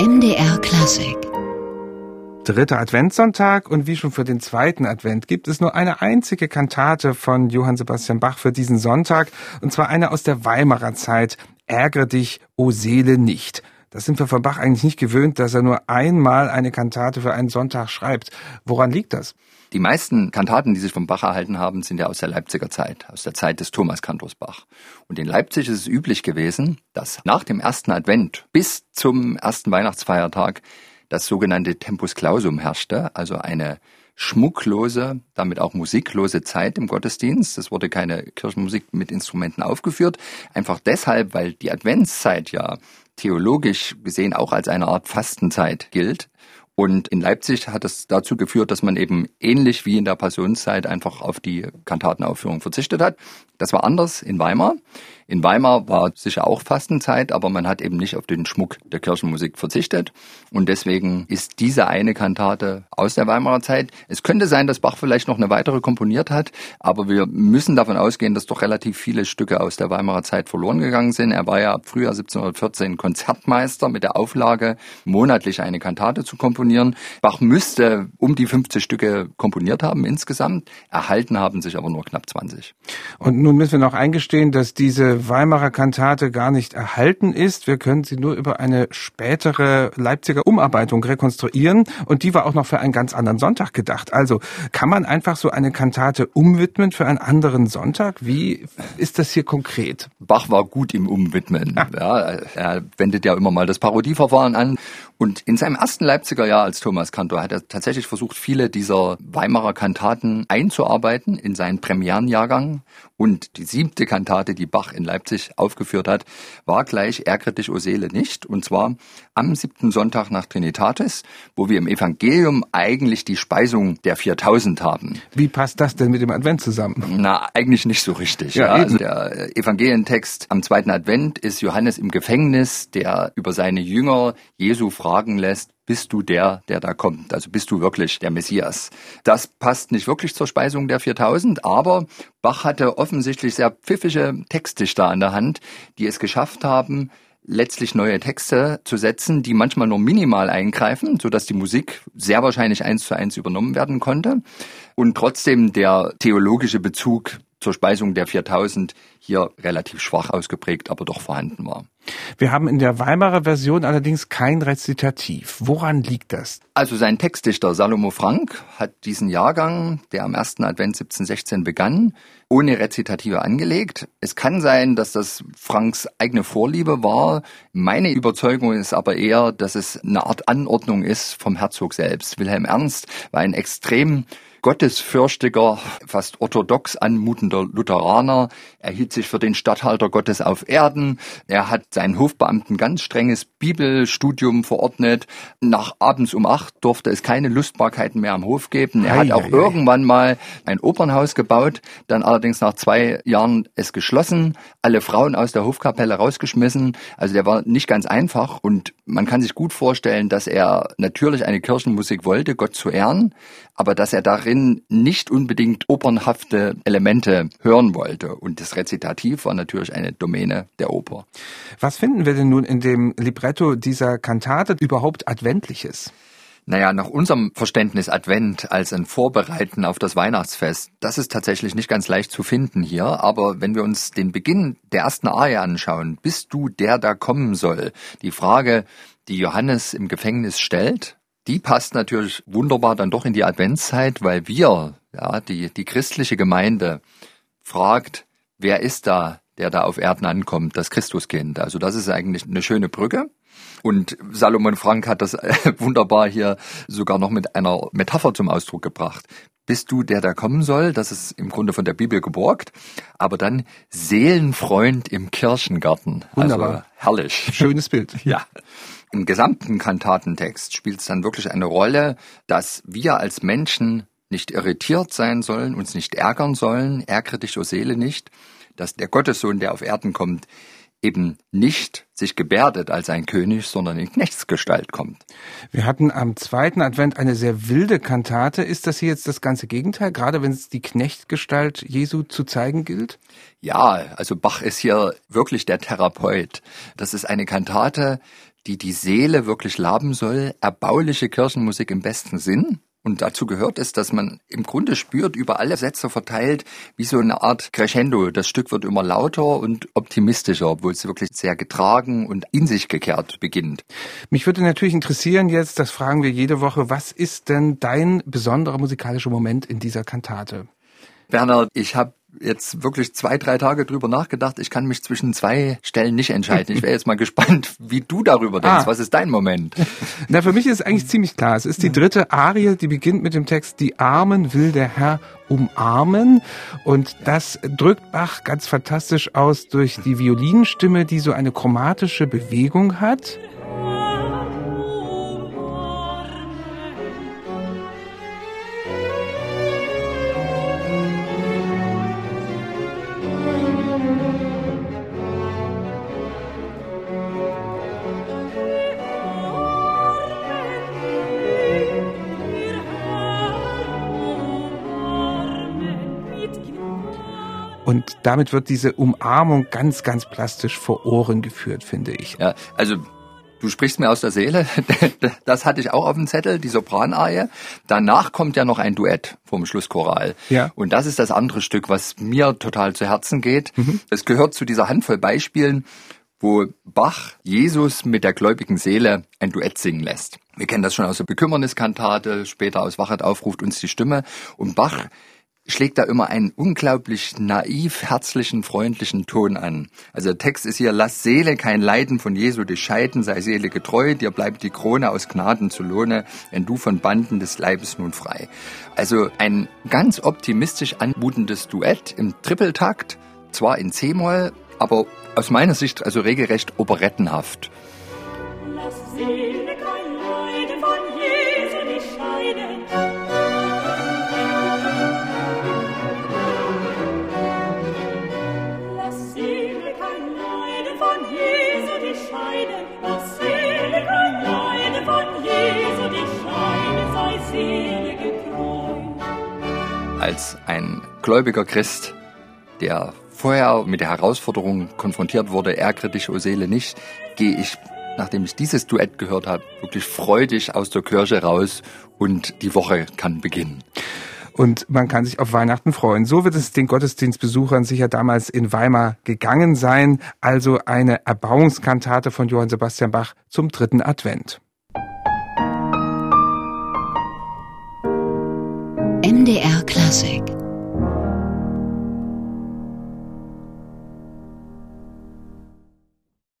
MDR Klassik dritter Adventssonntag und wie schon für den zweiten Advent gibt es nur eine einzige Kantate von Johann Sebastian Bach für diesen Sonntag und zwar eine aus der Weimarer Zeit, Ärgere dich, o Seele nicht. Das sind wir von Bach eigentlich nicht gewöhnt, dass er nur einmal eine Kantate für einen Sonntag schreibt. Woran liegt das? Die meisten Kantaten, die sich vom Bach erhalten haben, sind ja aus der Leipziger Zeit, aus der Zeit des Thomas Kantors Bach. Und in Leipzig ist es üblich gewesen, dass nach dem ersten Advent bis zum ersten Weihnachtsfeiertag das sogenannte Tempus Clausum herrschte, also eine schmucklose, damit auch musiklose Zeit im Gottesdienst. Es wurde keine Kirchenmusik mit Instrumenten aufgeführt, einfach deshalb, weil die Adventszeit ja theologisch gesehen auch als eine Art Fastenzeit gilt. Und in Leipzig hat es dazu geführt, dass man eben ähnlich wie in der Passionszeit einfach auf die Kantatenaufführung verzichtet hat. Das war anders in Weimar. In Weimar war sicher auch Fastenzeit, aber man hat eben nicht auf den Schmuck der Kirchenmusik verzichtet. Und deswegen ist diese eine Kantate aus der Weimarer Zeit. Es könnte sein, dass Bach vielleicht noch eine weitere komponiert hat, aber wir müssen davon ausgehen, dass doch relativ viele Stücke aus der Weimarer Zeit verloren gegangen sind. Er war ja ab Frühjahr 1714 Konzertmeister mit der Auflage, monatlich eine Kantate zu komponieren. Bach müsste um die 50 Stücke komponiert haben insgesamt. Erhalten haben sich aber nur knapp 20. Und nun müssen wir noch eingestehen, dass diese Weimarer Kantate gar nicht erhalten ist. Wir können sie nur über eine spätere Leipziger Umarbeitung rekonstruieren und die war auch noch für einen ganz anderen Sonntag gedacht. Also kann man einfach so eine Kantate umwidmen für einen anderen Sonntag? Wie ist das hier konkret? Bach war gut im Umwidmen. Ja, er wendet ja immer mal das Parodieverfahren an und in seinem ersten Leipziger Jahr als Thomas Kantor hat er tatsächlich versucht, viele dieser Weimarer Kantaten einzuarbeiten in seinen Premierenjahrgang. Und die siebte Kantate, die Bach in Leipzig aufgeführt hat, war gleich Ärgere dich, o Seele nicht. Und zwar am siebten Sonntag nach Trinitatis, wo wir im Evangelium eigentlich die Speisung der 4000 haben. Wie passt das denn mit dem Advent zusammen? Na, eigentlich nicht so richtig. Ja, ja. Also der Evangelientext am zweiten Advent ist Johannes im Gefängnis, der über seine Jünger Jesu fragt, fragen lässt, bist du der, der da kommt? Also bist du wirklich der Messias? Das passt nicht wirklich zur Speisung der 4000, aber Bach hatte offensichtlich sehr pfiffige Textdichter an der Hand, die es geschafft haben, letztlich neue Texte zu setzen, die manchmal nur minimal eingreifen, so dass die Musik sehr wahrscheinlich eins zu eins übernommen werden konnte und trotzdem der theologische Bezug zur Speisung der 4000 hier relativ schwach ausgeprägt, aber doch vorhanden war. Wir haben in der Weimarer Version allerdings kein Rezitativ. Woran liegt das? Also sein Textdichter Salomo Frank hat diesen Jahrgang, der am ersten Advent 1716 begann, ohne Rezitative angelegt. Es kann sein, dass das Franks eigene Vorliebe war. Meine Überzeugung ist aber eher, dass es eine Art Anordnung ist vom Herzog selbst. Wilhelm Ernst war ein extrem gottesfürchtiger, fast orthodox anmutender Lutheraner. Er hielt sich für den Statthalter Gottes auf Erden. Er hat seinen Hofbeamten ganz strenges Bibelstudium verordnet. Nach abends um acht durfte es keine Lustbarkeiten mehr am Hof geben. Er hat auch irgendwann mal ein Opernhaus gebaut, dann allerdings nach zwei Jahren es geschlossen, alle Frauen aus der Hofkapelle rausgeschmissen. Also der war nicht ganz einfach und man kann sich gut vorstellen, dass er natürlich eine Kirchenmusik wollte, Gott zu ehren, aber dass er darin nicht unbedingt opernhafte Elemente hören wollte. Und das Rezitativ war natürlich eine Domäne der Oper. Was finden wir denn nun in dem Libretto dieser Kantate überhaupt Adventliches? Naja, nach unserem Verständnis Advent als ein Vorbereiten auf das Weihnachtsfest, das ist tatsächlich nicht ganz leicht zu finden hier. Aber wenn wir uns den Beginn der ersten Arie anschauen, bist du der, da kommen soll? Die Frage, die Johannes im Gefängnis stellt, die passt natürlich wunderbar dann doch in die Adventszeit, weil wir, ja, die, die christliche Gemeinde fragt, wer ist da, der da auf Erden ankommt, das Christuskind. Also das ist eigentlich eine schöne Brücke. Und Salomon Frank hat das wunderbar hier sogar noch mit einer Metapher zum Ausdruck gebracht. Bist du der, der kommen soll? Das ist im Grunde von der Bibel geborgt. Aber dann Seelenfreund im Kirchengarten. Also wunderbar. Also herrlich. Schönes Bild. Ja. Im gesamten Kantatentext spielt es dann wirklich eine Rolle, dass wir als Menschen nicht irritiert sein sollen, uns nicht ärgern sollen, ärgere dich, o Seele nicht, dass der Gottessohn, der auf Erden kommt, eben nicht sich gebärdet als ein König, sondern in Knechtsgestalt kommt. Wir hatten am zweiten Advent eine sehr wilde Kantate. Ist das hier jetzt das ganze Gegenteil, gerade wenn es die Knechtgestalt Jesu zu zeigen gilt? Ja, also Bach ist hier wirklich der Therapeut. Das ist eine Kantate, die die Seele wirklich laben soll, erbauliche Kirchenmusik im besten Sinn. Und dazu gehört es, dass man im Grunde spürt, über alle Sätze verteilt, wie so eine Art Crescendo. Das Stück wird immer lauter und optimistischer, obwohl es wirklich sehr getragen und in sich gekehrt beginnt. Mich würde natürlich interessieren jetzt, das fragen wir jede Woche, was ist denn dein besonderer musikalischer Moment in dieser Kantate? Bernhard, ich habe jetzt wirklich zwei, drei Tage drüber nachgedacht. Ich kann mich zwischen zwei Stellen nicht entscheiden. Ich wäre jetzt mal gespannt, wie du darüber denkst. Ah. Was ist dein Moment? Na, für mich ist es eigentlich ziemlich klar. Es ist die dritte Arie, die beginnt mit dem Text, die Armen will der Herr umarmen. Und das drückt Bach ganz fantastisch aus durch die Violinstimme, die so eine chromatische Bewegung hat. Und damit wird diese Umarmung ganz, ganz plastisch vor Ohren geführt, finde ich. Ja, also Du sprichst mir aus der Seele. Das hatte ich auch auf dem Zettel, die Sopranarie. Danach kommt ja noch ein Duett vom Schlusschoral. Ja. Und das ist das andere Stück, was mir total zu Herzen geht. Mhm. Es gehört zu dieser Handvoll Beispielen, wo Bach Jesus mit der gläubigen Seele ein Duett singen lässt. Wir kennen das schon aus der Bekümmerniskantate, später aus Wachet aufruft uns die Stimme. Und Bach schlägt da immer einen unglaublich naiv, herzlichen, freundlichen Ton an. Also der Text ist hier, lass Seele kein Leiden von Jesu dich scheiden, sei Seele getreu, dir bleibt die Krone aus Gnaden zu Lohne, wenn du von Banden des Leibes nun frei. Also ein ganz optimistisch anmutendes Duett im Trippeltakt, zwar in C-Moll, aber aus meiner Sicht also regelrecht operettenhaft. Lass Seele als ein gläubiger Christ, der vorher mit der Herausforderung konfrontiert wurde, ärgere o Seele, nicht, gehe ich, nachdem ich dieses Duett gehört habe, wirklich freudig aus der Kirche raus und die Woche kann beginnen. Und man kann sich auf Weihnachten freuen. So wird es den Gottesdienstbesuchern sicher damals in Weimar gegangen sein. Also eine Erbauungskantate von Johann Sebastian Bach zum dritten Advent. MDR Classic